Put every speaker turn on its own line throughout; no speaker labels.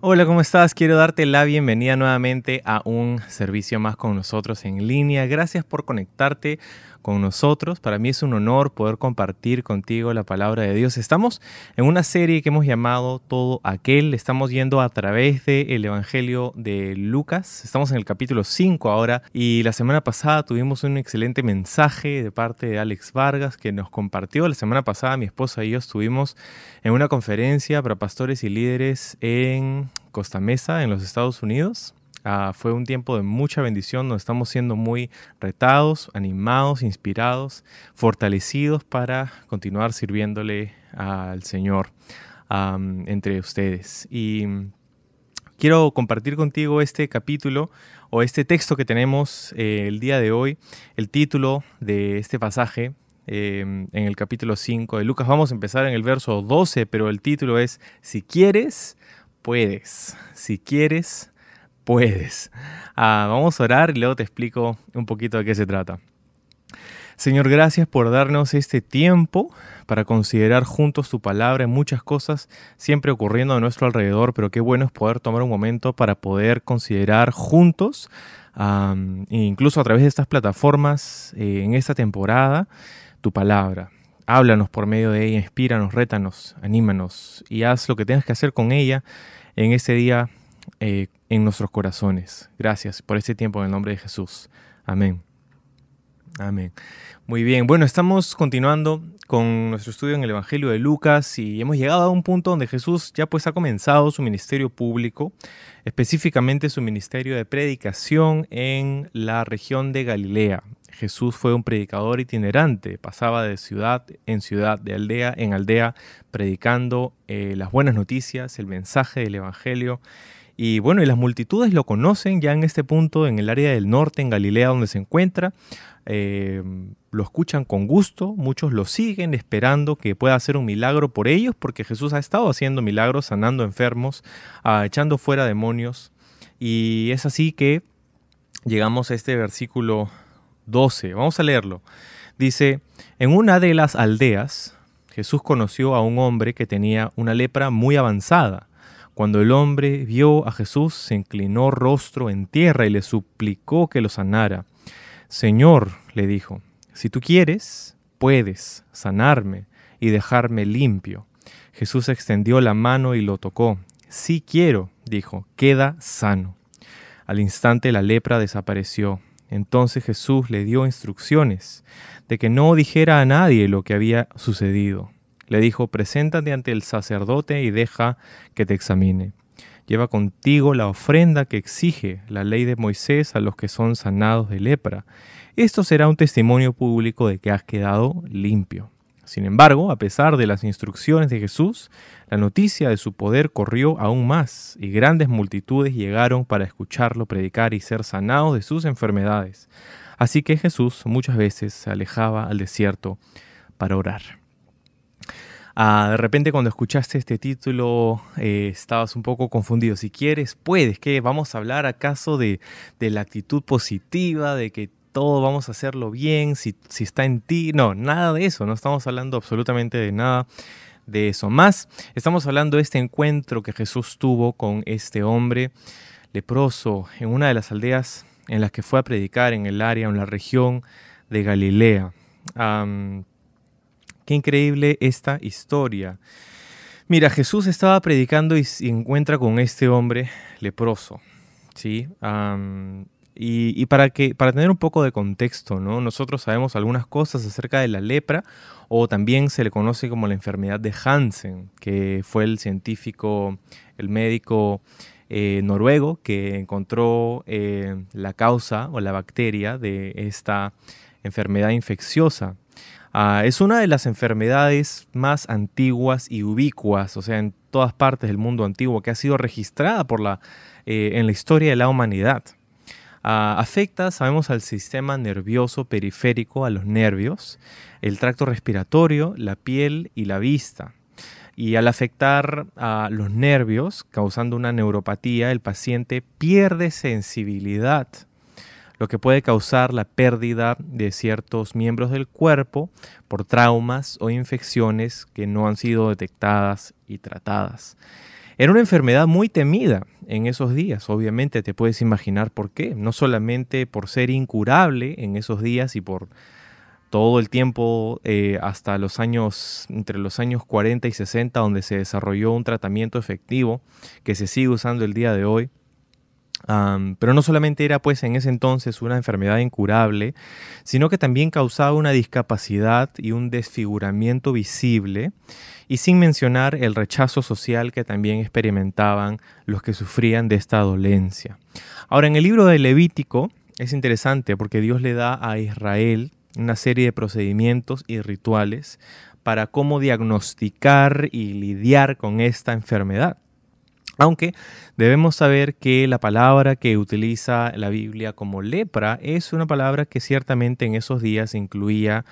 Hola, ¿cómo estás? Quiero darte la bienvenida nuevamente a un servicio más con nosotros en línea. Gracias por conectarte con nosotros. Para mí es un honor poder compartir contigo la palabra de Dios. Estamos en una serie que hemos llamado Todo Aquel. Estamos yendo a través del Evangelio de Lucas. Estamos en el capítulo 5 ahora y la semana pasada tuvimos un excelente mensaje de parte de Alex Vargas que nos compartió. La semana pasada mi esposa y yo estuvimos en una conferencia para pastores y líderes en Costa Mesa, en los Estados Unidos. Ah, fue un tiempo de mucha bendición, nos estamos siendo muy retados, animados, inspirados, fortalecidos para continuar sirviéndole al Señor entre ustedes. Y quiero compartir contigo este capítulo o este texto que tenemos eh, el día de hoy, el título de este pasaje. Em, en el capítulo 5 de Lucas. Vamos a empezar en el verso 12, pero el título es, si quieres, puedes. Si quieres, puedes. Ah, vamos a orar y luego te explico un poquito de qué se trata. Señor, gracias por darnos este tiempo para considerar juntos tu palabra en muchas cosas siempre ocurriendo a nuestro alrededor, pero qué bueno es poder tomar un momento para poder considerar juntos, incluso a través de estas plataformas eh, en esta temporada, tu palabra. Háblanos por medio de ella, inspíranos, rétanos, anímanos y haz lo que tengas que hacer con ella en este día eh, en nuestros corazones. Gracias por este tiempo en el nombre de Jesús. Amén. Amén. Muy bien, bueno, estamos continuando con nuestro estudio en el Evangelio de Lucas y hemos llegado a un punto donde Jesús ya pues ha comenzado su ministerio público, específicamente su ministerio de predicación en la región de Galilea. Jesús fue un predicador itinerante, pasaba de ciudad en ciudad, de aldea en aldea, predicando eh, las buenas noticias, el mensaje del Evangelio y bueno, y las multitudes lo conocen ya en este punto, en el área del norte, en Galilea, donde se encuentra. Eh, lo escuchan con gusto, muchos lo siguen esperando que pueda hacer un milagro por ellos, porque Jesús ha estado haciendo milagros, sanando enfermos, ah, echando fuera demonios. Y es así que llegamos a este versículo 12. Vamos a leerlo. Dice, en una de las aldeas, Jesús conoció a un hombre que tenía una lepra muy avanzada cuando el hombre vio a Jesús, se inclinó rostro en tierra y le suplicó que lo sanara. Señor, le dijo, si tú quieres, puedes sanarme y dejarme limpio. Jesús extendió la mano y lo tocó. Sí quiero, dijo, queda sano. Al instante la lepra desapareció. Entonces Jesús le dio instrucciones de que no dijera a nadie lo que había sucedido. Le dijo, preséntate ante el sacerdote y deja que te examine. Lleva contigo la ofrenda que exige la ley de Moisés a los que son sanados de lepra. Esto será un testimonio público de que has quedado limpio. Sin embargo, a pesar de las instrucciones de Jesús, la noticia de su poder corrió aún más y grandes multitudes llegaron para escucharlo predicar y ser sanados de sus enfermedades. Así que Jesús muchas veces se alejaba al desierto para orar. Ah, de repente cuando escuchaste este título eh, estabas un poco confundido. Si quieres, puedes. ¿Qué? ¿Vamos a hablar acaso de, la actitud positiva, de que todo vamos a hacerlo bien, si, si está en ti? No, nada de eso. No estamos hablando absolutamente de nada de eso. Más, estamos hablando de este encuentro que Jesús tuvo con este hombre leproso en una de las aldeas en las que fue a predicar en el área, en la región de Galilea. Qué increíble esta historia. Mira, Jesús estaba predicando y se encuentra con este hombre leproso, ¿sí? Y, para, que, para tener un poco de contexto, ¿no? Nosotros sabemos algunas cosas acerca de la lepra, o también se le conoce como la enfermedad de Hansen, que fue el científico, el médico eh, noruego que encontró eh, la causa o la bacteria de esta enfermedad infecciosa. Ah, es una de las enfermedades más antiguas y ubicuas, o sea, en todas partes del mundo antiguo, que ha sido registrada por la, eh, en la historia de la humanidad. Ah, afecta, sabemos, al sistema nervioso periférico, a los nervios, el tracto respiratorio, la piel y la vista. Y al afectar a los nervios, causando una neuropatía, el paciente pierde sensibilidad, lo que puede causar la pérdida de ciertos miembros del cuerpo por traumas o infecciones que no han sido detectadas y tratadas. Era una enfermedad muy temida en esos días, obviamente te puedes imaginar por qué, no solamente por ser incurable en esos días y por todo el tiempo eh, hasta los años, entre los años 40 y 60, donde se desarrolló un tratamiento efectivo que se sigue usando el día de hoy. Pero no solamente era pues en ese entonces una enfermedad incurable, sino que también causaba una discapacidad y un desfiguramiento visible, y sin mencionar el rechazo social que también experimentaban los que sufrían de esta dolencia. Ahora, en el libro de Levítico es interesante porque Dios le da a Israel una serie de procedimientos y rituales para cómo diagnosticar y lidiar con esta enfermedad. Aunque debemos saber que la palabra que utiliza la Biblia como lepra es una palabra que ciertamente en esos días incluía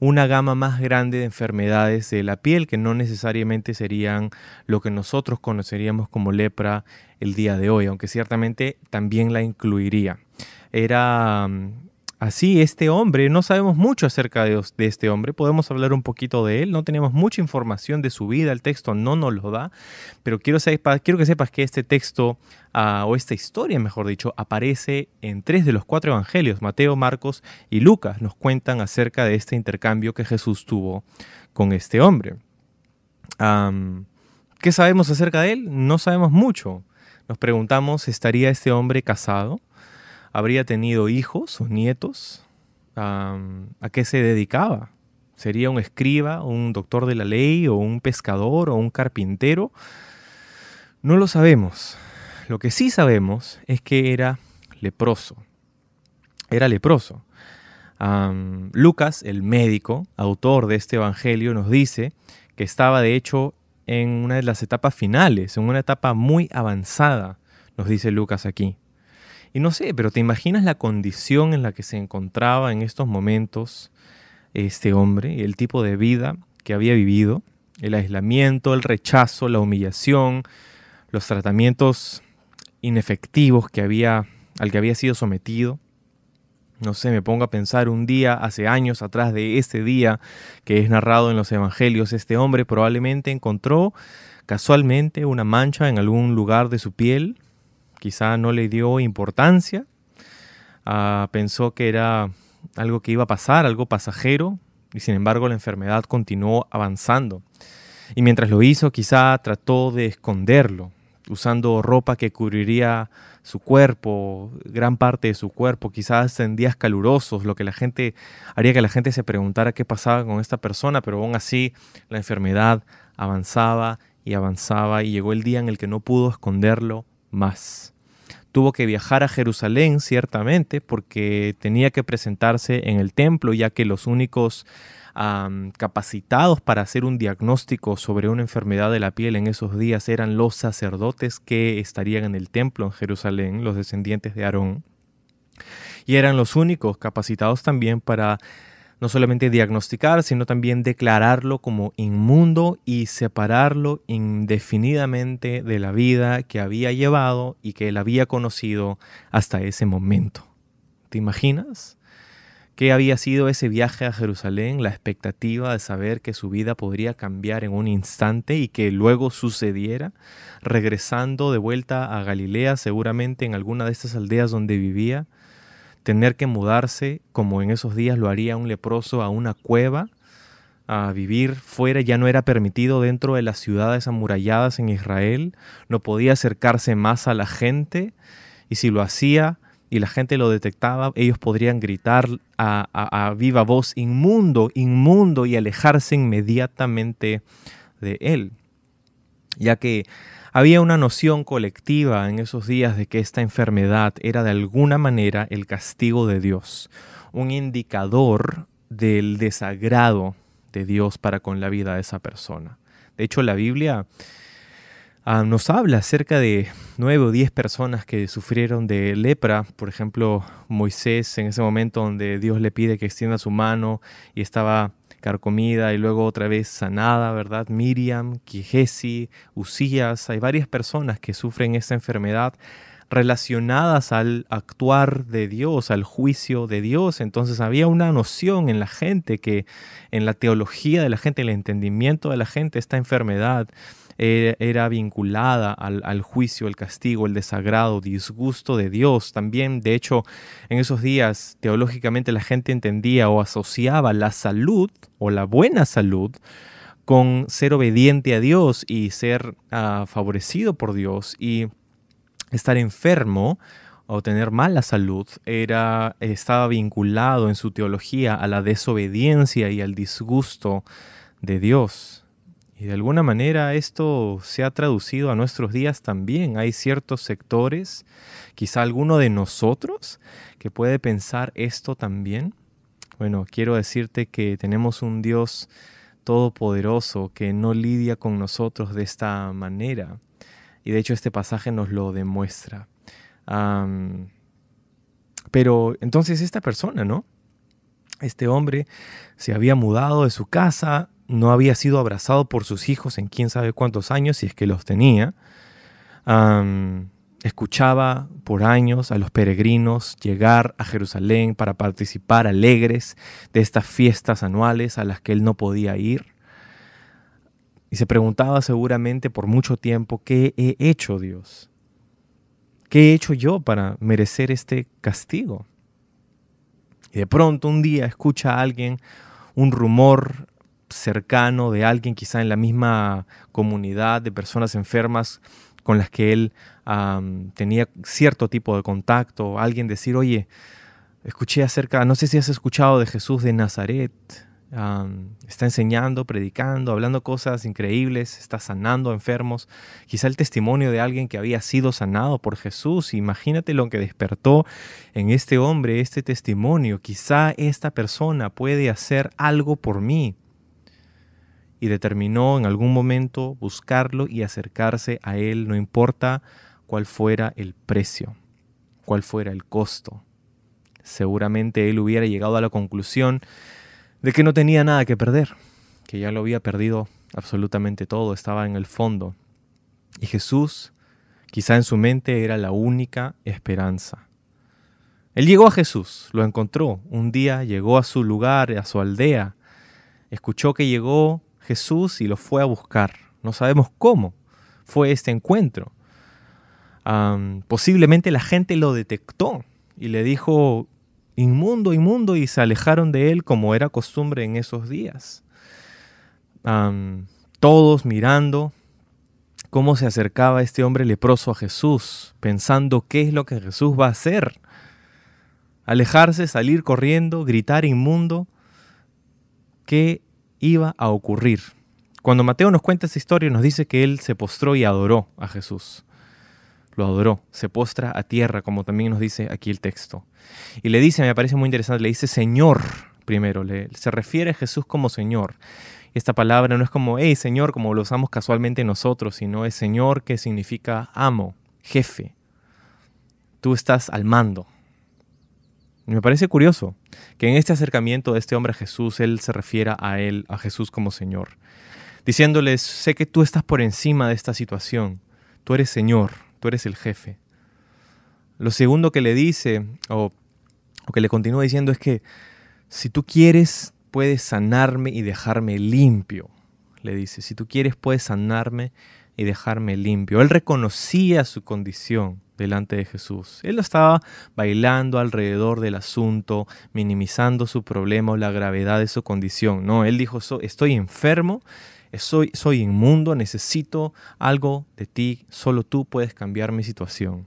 una gama más grande de enfermedades de la piel que no necesariamente serían lo que nosotros conoceríamos como lepra el día de hoy, aunque ciertamente también la incluiría. Era mm, Así, este hombre, no sabemos mucho acerca de, este hombre, podemos hablar un poquito de él, no tenemos mucha información de su vida, el texto no nos lo da, pero quiero, que sepas que este texto, ah, o esta historia, mejor dicho, aparece en tres de los cuatro evangelios, Mateo, Marcos y Lucas, nos cuentan acerca de este intercambio que Jesús tuvo con este hombre. ¿Qué sabemos acerca de él? No sabemos mucho. Nos preguntamos, ¿estaría este hombre casado? Habría tenido hijos o nietos, ¿a qué se dedicaba? ¿Sería un escriba, un doctor de la ley, o un pescador, o un carpintero? No lo sabemos. Lo que sí sabemos es que era leproso. Era leproso. Lucas, el médico, autor de este evangelio, nos dice que estaba de hecho en una de las etapas finales, en una etapa muy avanzada, nos dice Lucas aquí. Y no sé, pero ¿te imaginas la condición en la que se encontraba en estos momentos este hombre, el tipo de vida que había vivido, el aislamiento, el rechazo, la humillación, los tratamientos inefectivos que había, al que había sido sometido? No sé, me pongo a pensar un día, hace años atrás de ese día que es narrado en los evangelios, este hombre probablemente encontró casualmente una mancha en algún lugar de su piel quizá no le dio importancia, ah, pensó que era algo que iba a pasar, algo pasajero, y sin embargo la enfermedad continuó avanzando. Y mientras lo hizo, quizá trató de esconderlo, usando ropa que cubriría su cuerpo, gran parte de su cuerpo, quizás en días calurosos, lo que la gente haría que la gente se preguntara qué pasaba con esta persona, pero aún así la enfermedad avanzaba y avanzaba y llegó el día en el que no pudo esconderlo más tuvo que viajar a Jerusalén, ciertamente, porque tenía que presentarse en el templo, ya que los únicos capacitados para hacer un diagnóstico sobre una enfermedad de la piel en esos días eran los sacerdotes que estarían en el templo en Jerusalén, los descendientes de Aarón. Y eran los únicos capacitados también para no solamente diagnosticar, sino también declararlo como inmundo y separarlo indefinidamente de la vida que había llevado y que él había conocido hasta ese momento. ¿Te imaginas? ¿Qué había sido ese viaje a Jerusalén? La expectativa de saber que su vida podría cambiar en un instante y que luego sucediera, regresando de vuelta a Galilea, seguramente en alguna de estas aldeas donde vivía, tener que mudarse, como en esos días lo haría un leproso, a una cueva, a vivir fuera, ya no era permitido dentro de las ciudades amuralladas en Israel, no podía acercarse más a la gente, y si lo hacía y la gente lo detectaba, ellos podrían gritar a, a viva voz, inmundo, inmundo, y alejarse inmediatamente de él, ya que había una noción colectiva en esos días de que esta enfermedad era de alguna manera el castigo de Dios, un indicador del desagrado de Dios para con la vida de esa persona. De hecho, la Biblia ah, nos habla acerca de nueve o diez personas que sufrieron de lepra. Por ejemplo, Moisés en ese momento donde Dios le pide que extienda su mano y estaba carcomida y luego otra vez sanada, ¿verdad? Miriam, Kijesi, Usías, hay varias personas que sufren esta enfermedad relacionadas al actuar de Dios, al juicio de Dios. Entonces había una noción en la gente que en la teología de la gente, el entendimiento de la gente, esta enfermedad eh, era vinculada al, juicio, el castigo, el desagrado, disgusto de Dios. También, de hecho, en esos días teológicamente la gente entendía o asociaba la salud o la buena salud con ser obediente a Dios y ser ah, favorecido por Dios y estar enfermo o tener mala salud era, estaba vinculado en su teología a la desobediencia y al disgusto de Dios. Y de alguna manera esto se ha traducido a nuestros días también. Hay ciertos sectores, quizá alguno de nosotros, que puede pensar esto también. Bueno, quiero decirte que tenemos un Dios todopoderoso que no lidia con nosotros de esta manera. Y de hecho este pasaje nos lo demuestra. pero entonces esta persona, ¿no? Este hombre se había mudado de su casa, no había sido abrazado por sus hijos en quién sabe cuántos años, si es que los tenía. escuchaba por años a los peregrinos llegar a Jerusalén para participar alegres de estas fiestas anuales a las que él no podía ir. Y se preguntaba seguramente por mucho tiempo, ¿qué he hecho Dios? ¿Qué he hecho yo para merecer este castigo? Y de pronto un día escucha a alguien un rumor cercano de alguien quizá en la misma comunidad de personas enfermas con las que él tenía cierto tipo de contacto, alguien decir, oye, escuché acerca, no sé si has escuchado de Jesús de Nazaret, está enseñando, predicando, hablando cosas increíbles, está sanando enfermos. Quizá el testimonio de alguien que había sido sanado por Jesús. Imagínate lo que despertó en este hombre, este testimonio. Quizá esta persona puede hacer algo por mí y determinó en algún momento buscarlo y acercarse a él, no importa cuál fuera el precio, cuál fuera el costo. Seguramente él hubiera llegado a la conclusión de que no tenía nada que perder, que ya lo había perdido absolutamente todo, estaba en el fondo. Y Jesús, quizá en su mente, era la única esperanza. Él llegó a Jesús, lo encontró, un día llegó a su lugar, a su aldea, escuchó que llegó Jesús y lo fue a buscar. No sabemos cómo fue este encuentro. posiblemente la gente lo detectó y le dijo, inmundo, inmundo, y se alejaron de él como era costumbre en esos días. todos mirando cómo se acercaba este hombre leproso a Jesús, pensando qué es lo que Jesús va a hacer. Alejarse, salir corriendo, gritar inmundo. ¿Qué iba a ocurrir. Cuando Mateo nos cuenta esa historia, nos dice que él se postró y adoró a Jesús. Lo adoró, se postra a tierra, como también nos dice aquí el texto. Y le dice, me parece muy interesante, le dice Señor primero, se refiere a Jesús como Señor. Esta palabra no es como, hey Señor, como lo usamos casualmente nosotros, sino es Señor que significa amo, jefe. Tú estás al mando. Me parece curioso que en este acercamiento de este hombre a Jesús, él se refiera a él, a Jesús como Señor, diciéndoles, sé que tú estás por encima de esta situación, tú eres Señor, tú eres el jefe. Lo segundo que le dice, o, o que le continúa diciendo, es que si tú quieres, puedes sanarme y dejarme limpio. Le dice, si tú quieres, puedes sanarme y dejarme limpio. Él reconocía su condición delante de Jesús. Él estaba bailando alrededor del asunto, minimizando su problema o la gravedad de su condición. No, él dijo, estoy enfermo, soy, soy inmundo, necesito algo de ti, solo tú puedes cambiar mi situación.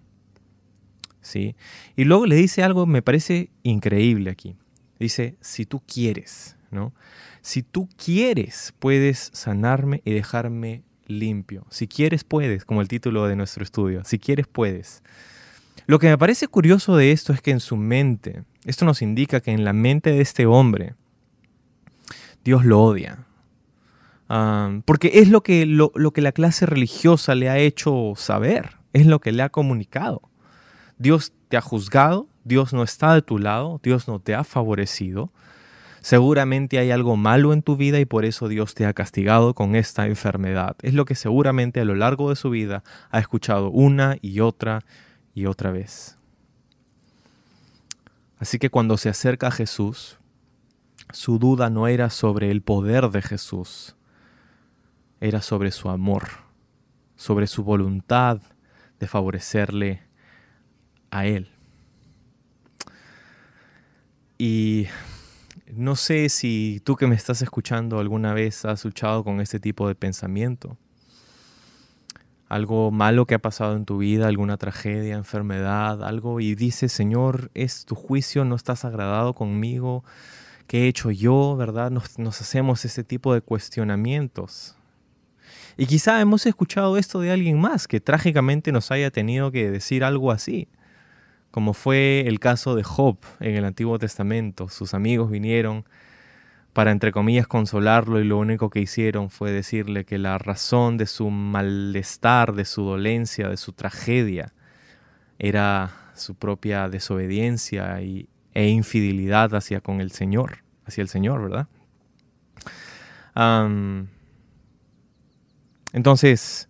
¿Sí? Y luego le dice algo, me parece increíble aquí. Dice, si tú quieres, ¿no? Si tú quieres, puedes sanarme y dejarme limpio. Si quieres, puedes, como el título de nuestro estudio. Si quieres, puedes. Lo que me parece curioso de esto es que en su mente, esto nos indica que en la mente de este hombre, Dios lo odia. porque es lo que, lo, lo que la clase religiosa le ha hecho saber, es lo que le ha comunicado. Dios te ha juzgado, Dios no está de tu lado, Dios no te ha favorecido. Seguramente hay algo malo en tu vida y por eso Dios te ha castigado con esta enfermedad. Es lo que seguramente a lo largo de su vida ha escuchado una y otra y otra vez. Así que cuando se acerca a Jesús, su duda no era sobre el poder de Jesús, era sobre su amor, sobre su voluntad de favorecerle a Él. Y no sé si tú que me estás escuchando alguna vez has luchado con este tipo de pensamiento. Algo malo que ha pasado en tu vida, alguna tragedia, enfermedad, algo, y dices, Señor, es tu juicio, no estás agradado conmigo, ¿qué he hecho yo? ¿Verdad? Nos, nos hacemos ese tipo de cuestionamientos. Y quizá hemos escuchado esto de alguien más que trágicamente nos haya tenido que decir algo así como fue el caso de Job en el Antiguo Testamento. Sus amigos vinieron para, entre comillas, consolarlo y lo único que hicieron fue decirle que la razón de su malestar, de su dolencia, de su tragedia, era su propia desobediencia y, e infidelidad hacia con el Señor, hacia el Señor, ¿verdad? entonces,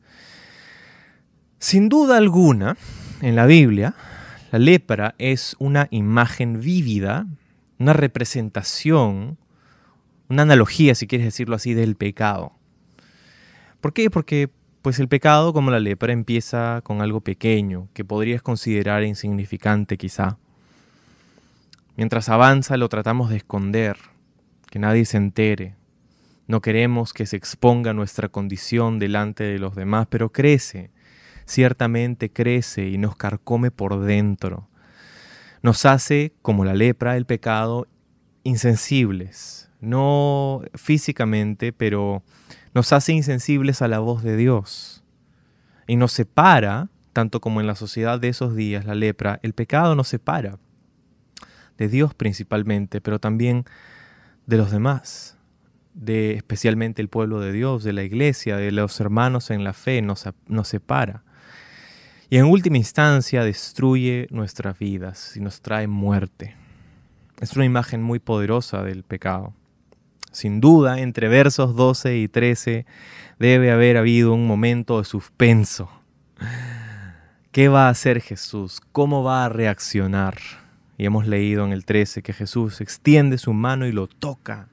sin duda alguna, en la Biblia, la lepra es una imagen vívida, una representación, una analogía, si quieres decirlo así, del pecado. ¿Por qué? Porque pues el pecado, como la lepra, empieza con algo pequeño, que podrías considerar insignificante quizá. Mientras avanza lo tratamos de esconder, que nadie se entere. No queremos que se exponga nuestra condición delante de los demás, pero crece ciertamente crece y nos carcome por dentro. Nos hace, como la lepra, el pecado, insensibles, no físicamente, pero nos hace insensibles a la voz de Dios. Y nos separa, tanto como en la sociedad de esos días, la lepra, el pecado nos separa de Dios principalmente, pero también de los demás, de especialmente el pueblo de Dios, de la iglesia, de los hermanos en la fe, nos, nos separa y en última instancia destruye nuestras vidas y nos trae muerte. Es una imagen muy poderosa del pecado. Sin duda, entre versos 12 y 13 debe haber habido un momento de suspenso. ¿Qué va a hacer Jesús? ¿Cómo va a reaccionar? Y hemos leído en el 13 que Jesús extiende su mano y lo toca.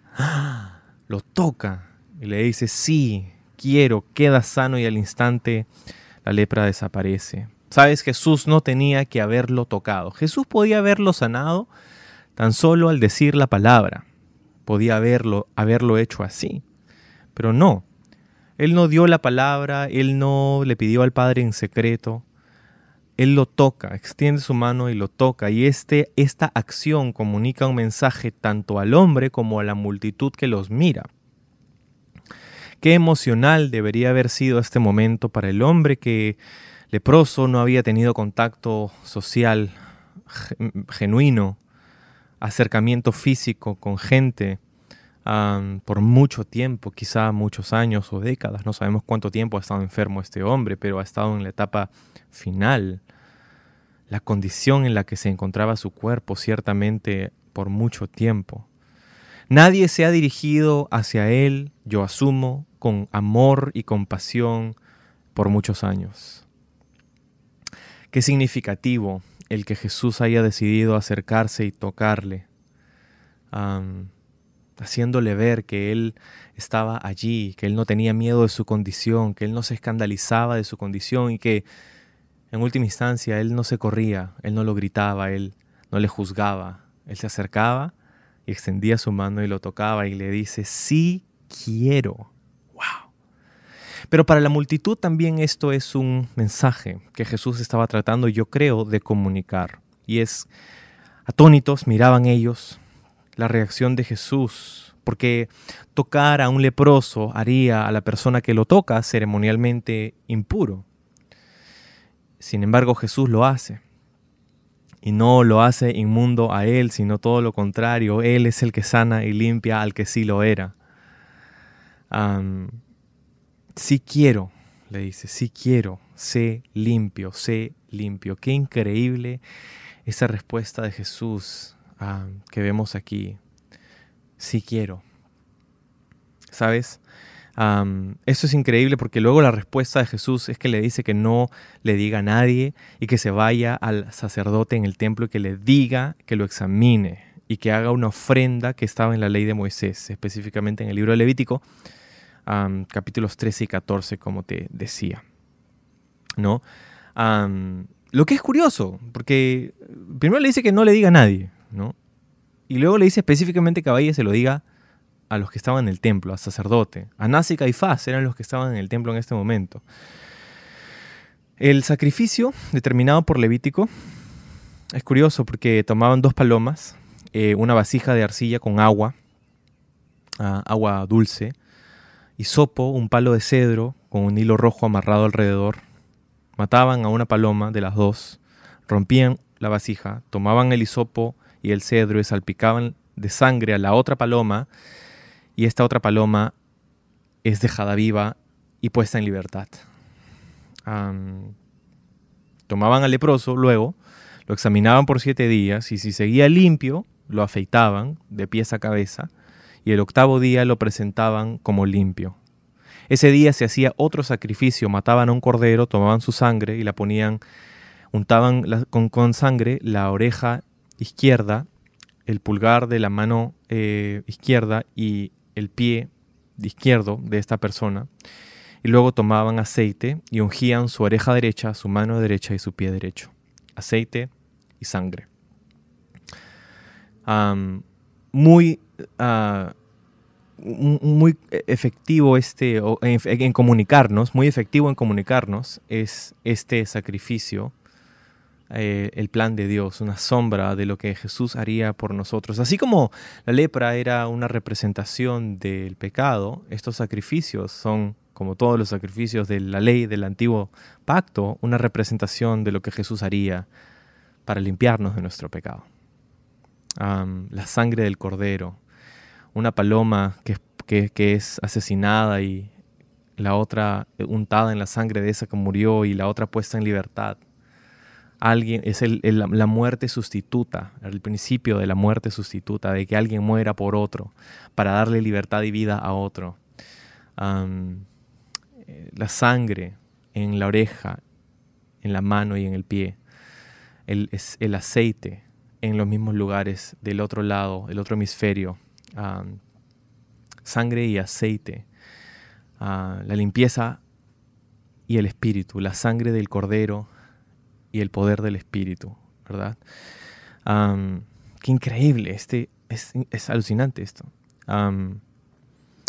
Lo toca y le dice, sí, quiero, queda sano y al instante la lepra desaparece. Sabes, Jesús no tenía que haberlo tocado. Jesús podía haberlo sanado tan solo al decir la palabra. Podía haberlo, haberlo hecho así. Pero no. Él no dio la palabra, él no le pidió al Padre en secreto. Él lo toca, extiende su mano y lo toca. Y este, esta acción comunica un mensaje tanto al hombre como a la multitud que los mira. Qué emocional debería haber sido este momento para el hombre que leproso no había tenido contacto social genuino, acercamiento físico con gente por mucho tiempo, quizá muchos años o décadas. No sabemos cuánto tiempo ha estado enfermo este hombre, pero ha estado en la etapa final. La condición en la que se encontraba su cuerpo, ciertamente por mucho tiempo. Nadie se ha dirigido hacia él, yo asumo, con amor y compasión por muchos años. Qué significativo el que Jesús haya decidido acercarse y tocarle, haciéndole ver que Él estaba allí, que Él no tenía miedo de su condición, que Él no se escandalizaba de su condición y que en última instancia Él no se corría, Él no lo gritaba, Él no le juzgaba, Él se acercaba y extendía su mano y lo tocaba y le dice, sí quiero. Pero para la multitud también esto es un mensaje que Jesús estaba tratando, yo creo, de comunicar. Y es, atónitos miraban ellos la reacción de Jesús, porque tocar a un leproso haría a la persona que lo toca ceremonialmente impuro. Sin embargo, Jesús lo hace. Y no lo hace inmundo a él, sino todo lo contrario. Él es el que sana y limpia al que sí lo era. Sí quiero, le dice, sí quiero, sé limpio, sé limpio. Qué increíble esa respuesta de Jesús ah, que vemos aquí. sí quiero. ¿Sabes? eso es increíble porque luego la respuesta de Jesús es que le dice que no le diga a nadie y que se vaya al sacerdote en el templo y que le diga que lo examine y que haga una ofrenda que estaba en la ley de Moisés, específicamente en el libro de Levítico, capítulos 13 y 14, como te decía. ¿No? lo que es curioso, porque primero le dice que no le diga a nadie, ¿no? Y luego le dice específicamente que vaya se lo diga a los que estaban en el templo, al sacerdote. Anás y Caifás eran los que estaban en el templo en este momento. El sacrificio determinado por Levítico es curioso porque tomaban dos palomas, eh, una vasija de arcilla con agua, ah, agua dulce, y sopo, un palo de cedro con un hilo rojo amarrado alrededor. Mataban a una paloma de las dos, rompían la vasija, tomaban el hisopo y el cedro y salpicaban de sangre a la otra paloma y esta otra paloma es dejada viva y puesta en libertad. tomaban al leproso luego, lo examinaban por siete días y si seguía limpio, lo afeitaban de pies a cabeza y el octavo día lo presentaban como limpio. Ese día se hacía otro sacrificio, mataban a un cordero, tomaban su sangre y la ponían, untaban con, sangre la oreja izquierda, el pulgar de la mano eh, izquierda y el pie izquierdo de esta persona y luego tomaban aceite y ungían su oreja derecha, su mano derecha y su pie derecho. Aceite y sangre. Muy, ah, muy efectivo este, en comunicarnos, muy efectivo en comunicarnos es este sacrificio eh, el plan de Dios, una sombra de lo que Jesús haría por nosotros. Así como la lepra era una representación del pecado, estos sacrificios son, como todos los sacrificios de la ley del antiguo pacto, una representación de lo que Jesús haría para limpiarnos de nuestro pecado. La sangre del cordero, una paloma que, que es asesinada y la otra untada en la sangre de esa que murió y la otra puesta en libertad alguien, es la muerte sustituta, el principio de la muerte sustituta, de que alguien muera por otro, para darle libertad y vida a otro. Eh, la sangre en la oreja, en la mano y en el pie. El, el aceite en los mismos lugares del otro lado, el otro hemisferio. sangre y aceite. Ah, la limpieza y el espíritu, la sangre del cordero y el poder del Espíritu, ¿verdad? qué increíble, este, es, alucinante esto.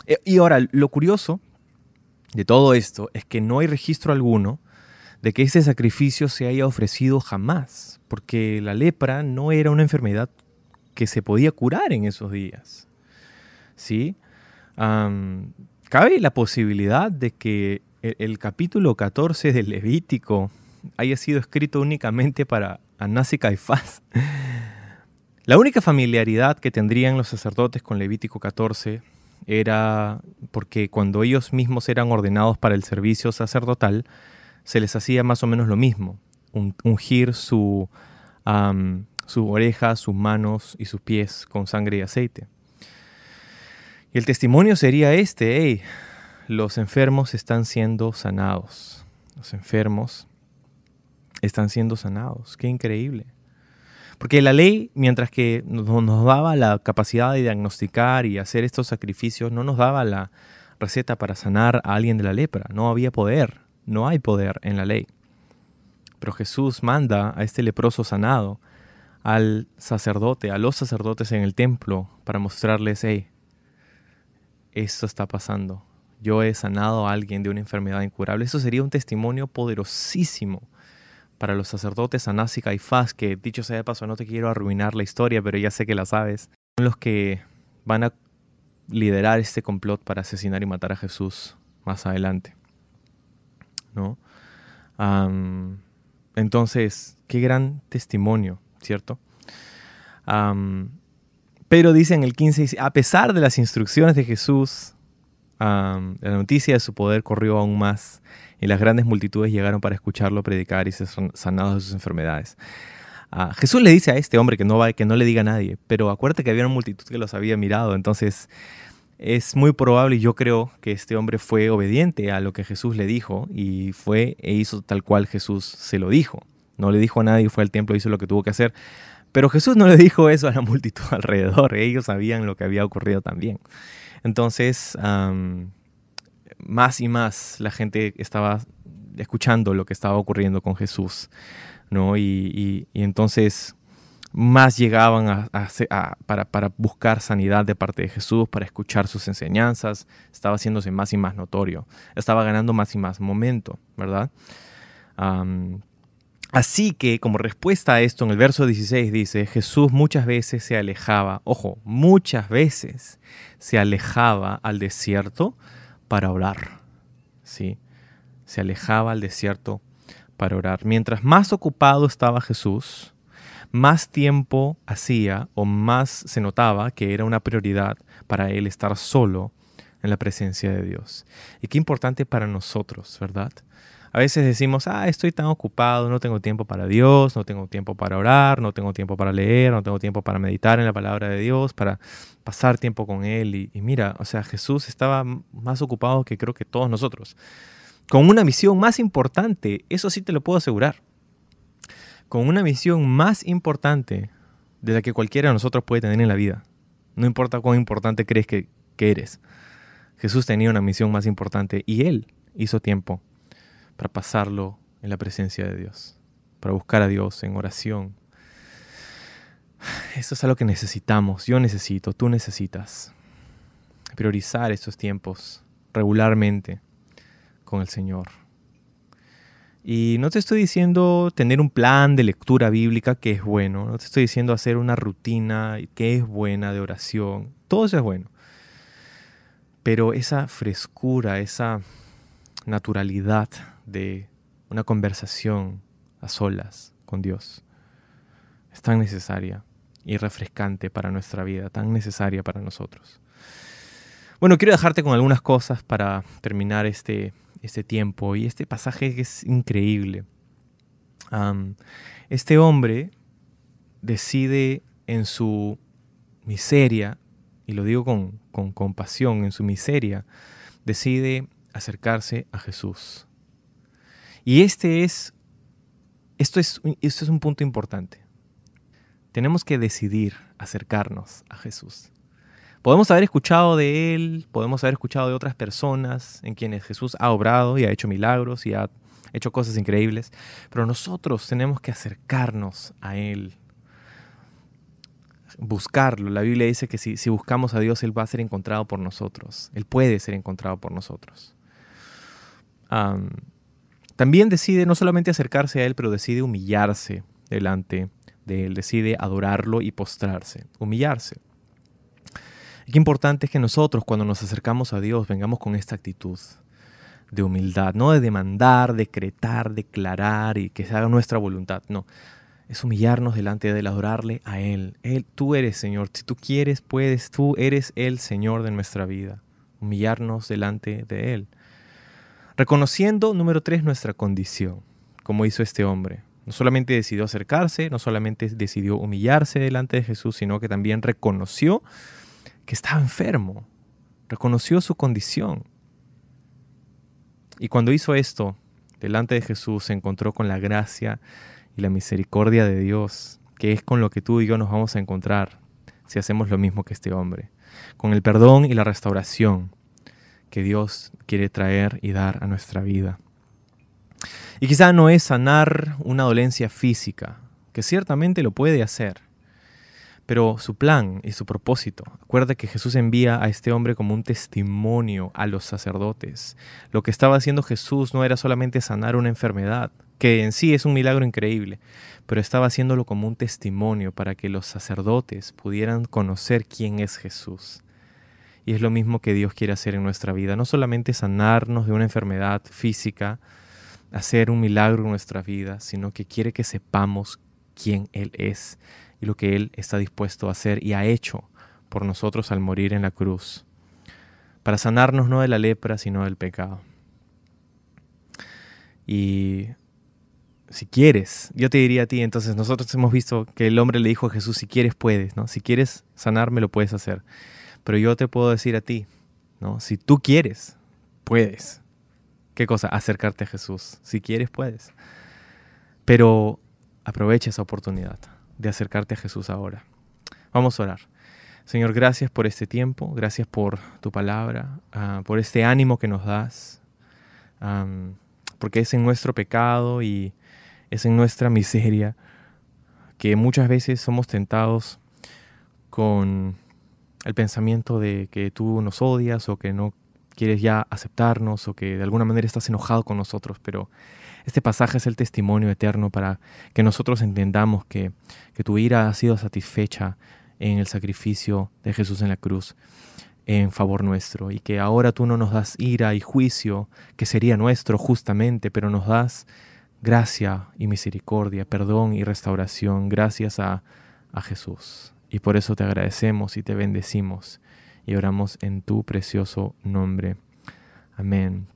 E, y ahora, lo curioso de todo esto es que no hay registro alguno de que ese sacrificio se haya ofrecido jamás, porque la lepra no era una enfermedad que se podía curar en esos días. ¿Sí? cabe la posibilidad de que el, el capítulo 14 del Levítico haya sido escrito únicamente para Anás y Caifás. La única familiaridad que tendrían los sacerdotes con Levítico 14 era porque cuando ellos mismos eran ordenados para el servicio sacerdotal, se les hacía más o menos lo mismo, ungir su, su oreja, sus manos y sus pies con sangre y aceite. Y el testimonio sería este, hey, los enfermos están siendo sanados. Los enfermos están siendo sanados. Qué increíble. Porque la ley, mientras que nos, daba la capacidad de diagnosticar y hacer estos sacrificios, no nos daba la receta para sanar a alguien de la lepra. No había poder, no hay poder en la ley. Pero Jesús manda a este leproso sanado al sacerdote, a los sacerdotes en el templo, para mostrarles, hey, esto está pasando. Yo he sanado a alguien de una enfermedad incurable. Eso sería un testimonio poderosísimo para los sacerdotes Anás y Caifás, que dicho sea de paso, no te quiero arruinar la historia, pero ya sé que la sabes, son los que van a liderar este complot para asesinar y matar a Jesús más adelante. ¿No? entonces, qué gran testimonio, ¿cierto? pero dice en el 15, a pesar de las instrucciones de Jesús, la noticia de su poder corrió aún más y las grandes multitudes llegaron para escucharlo predicar y ser sanados de sus enfermedades. Jesús le dice a este hombre que no, va, que no le diga a nadie, pero acuérdate que había una multitud que los había mirado, entonces es muy probable yo creo que este hombre fue obediente a lo que Jesús le dijo y fue e hizo tal cual Jesús se lo dijo. No le dijo a nadie, fue al templo, hizo lo que tuvo que hacer. Pero Jesús no le dijo eso a la multitud alrededor, ellos sabían lo que había ocurrido también. Entonces, más y más la gente estaba escuchando lo que estaba ocurriendo con Jesús, ¿no? Y, entonces más llegaban para, buscar sanidad de parte de Jesús, para escuchar sus enseñanzas, estaba haciéndose más y más notorio, estaba ganando más y más momento, ¿verdad? así que como respuesta a esto, en el verso 16 dice, Jesús muchas veces se alejaba, ojo, muchas veces se alejaba al desierto para orar, ¿sí? Se alejaba al desierto para orar. Mientras más ocupado estaba Jesús, más tiempo hacía o más se notaba que era una prioridad para él estar solo en la presencia de Dios. Y qué importante para nosotros, ¿verdad? A veces decimos, ah, estoy tan ocupado, no tengo tiempo para Dios, no tengo tiempo para orar, no tengo tiempo para leer, no tengo tiempo para meditar en la palabra de Dios, para pasar tiempo con Él. Y, y mira, o sea, Jesús estaba más ocupado que creo que todos nosotros. Con una misión más importante, eso sí te lo puedo asegurar. Con una misión más importante de la que cualquiera de nosotros puede tener en la vida. No importa cuán importante crees que, que eres. Jesús tenía una misión más importante y Él hizo tiempo para pasarlo en la presencia de Dios, para buscar a Dios en oración. Eso es algo que necesitamos, yo necesito, tú necesitas. Priorizar estos tiempos regularmente con el Señor. Y no te estoy diciendo tener un plan de lectura bíblica que es bueno, no te estoy diciendo hacer una rutina que es buena de oración, todo eso es bueno. Pero esa frescura, esa naturalidad de una conversación a solas con Dios. Es tan necesaria y refrescante para nuestra vida, tan necesaria para nosotros. Bueno, quiero dejarte con algunas cosas para terminar este, este tiempo y este pasaje es increíble. este hombre decide en su miseria, y lo digo con, con compasión, en su miseria, decide acercarse a Jesús. Y este es, esto es, esto es un punto importante. Tenemos que decidir acercarnos a Jesús. Podemos haber escuchado de Él, podemos haber escuchado de otras personas en quienes Jesús ha obrado y ha hecho milagros y ha hecho cosas increíbles, pero nosotros tenemos que acercarnos a Él, buscarlo. La Biblia dice que si, buscamos a Dios, Él va a ser encontrado por nosotros, Él puede ser encontrado por nosotros también decide no solamente acercarse a Él, pero decide humillarse delante de Él, decide adorarlo y postrarse, humillarse. Y qué importante es que nosotros cuando nos acercamos a Dios vengamos con esta actitud de humildad, no de demandar, decretar, declarar y que se haga nuestra voluntad, no. Es humillarnos delante de Él, adorarle a Él. Él, tú eres Señor. Si tú quieres, puedes. Tú eres el Señor de nuestra vida. Humillarnos delante de Él. Reconociendo, número tres, nuestra condición, como hizo este hombre. No solamente decidió acercarse, no solamente decidió humillarse delante de Jesús, sino que también reconoció que estaba enfermo, reconoció su condición. Y cuando hizo esto, delante de Jesús se encontró con la gracia y la misericordia de Dios, que es con lo que tú y yo nos vamos a encontrar si hacemos lo mismo que este hombre, con el perdón y la restauración que Dios quiere traer y dar a nuestra vida. Y quizá no es sanar una dolencia física, que ciertamente lo puede hacer, pero su plan y su propósito. Acuerda que Jesús envía a este hombre como un testimonio a los sacerdotes. Lo que estaba haciendo Jesús no era solamente sanar una enfermedad, que en sí es un milagro increíble, pero estaba haciéndolo como un testimonio para que los sacerdotes pudieran conocer quién es Jesús. Y es lo mismo que Dios quiere hacer en nuestra vida, no solamente sanarnos de una enfermedad física, hacer un milagro en nuestra vida, sino que quiere que sepamos quién Él es lo que Él está dispuesto a hacer y ha hecho por nosotros al morir en la cruz, para sanarnos no de la lepra, sino del pecado. Y si quieres, yo te diría a ti, entonces nosotros hemos visto que el hombre le dijo a Jesús, si quieres puedes, ¿no? Si quieres sanarme lo puedes hacer. Pero yo te puedo decir a ti, ¿no? Si tú quieres, puedes. ¿Qué cosa? Acercarte a Jesús. Si quieres, puedes. Pero aprovecha esa oportunidad de acercarte a Jesús ahora. Vamos a orar. Señor, gracias por este tiempo, gracias por tu palabra, ah, por este ánimo que nos das, porque es en nuestro pecado y es en nuestra miseria que muchas veces somos tentados con el pensamiento de que tú nos odias o que no quieres ya aceptarnos o que de alguna manera estás enojado con nosotros, pero este pasaje es el testimonio eterno para que nosotros entendamos que, tu ira ha sido satisfecha en el sacrificio de Jesús en la cruz en favor nuestro y que ahora tú no nos das ira y juicio que sería nuestro justamente, pero nos das gracia y misericordia, perdón y restauración gracias a Jesús. Y por eso te agradecemos y te bendecimos y oramos en tu precioso nombre. Amén.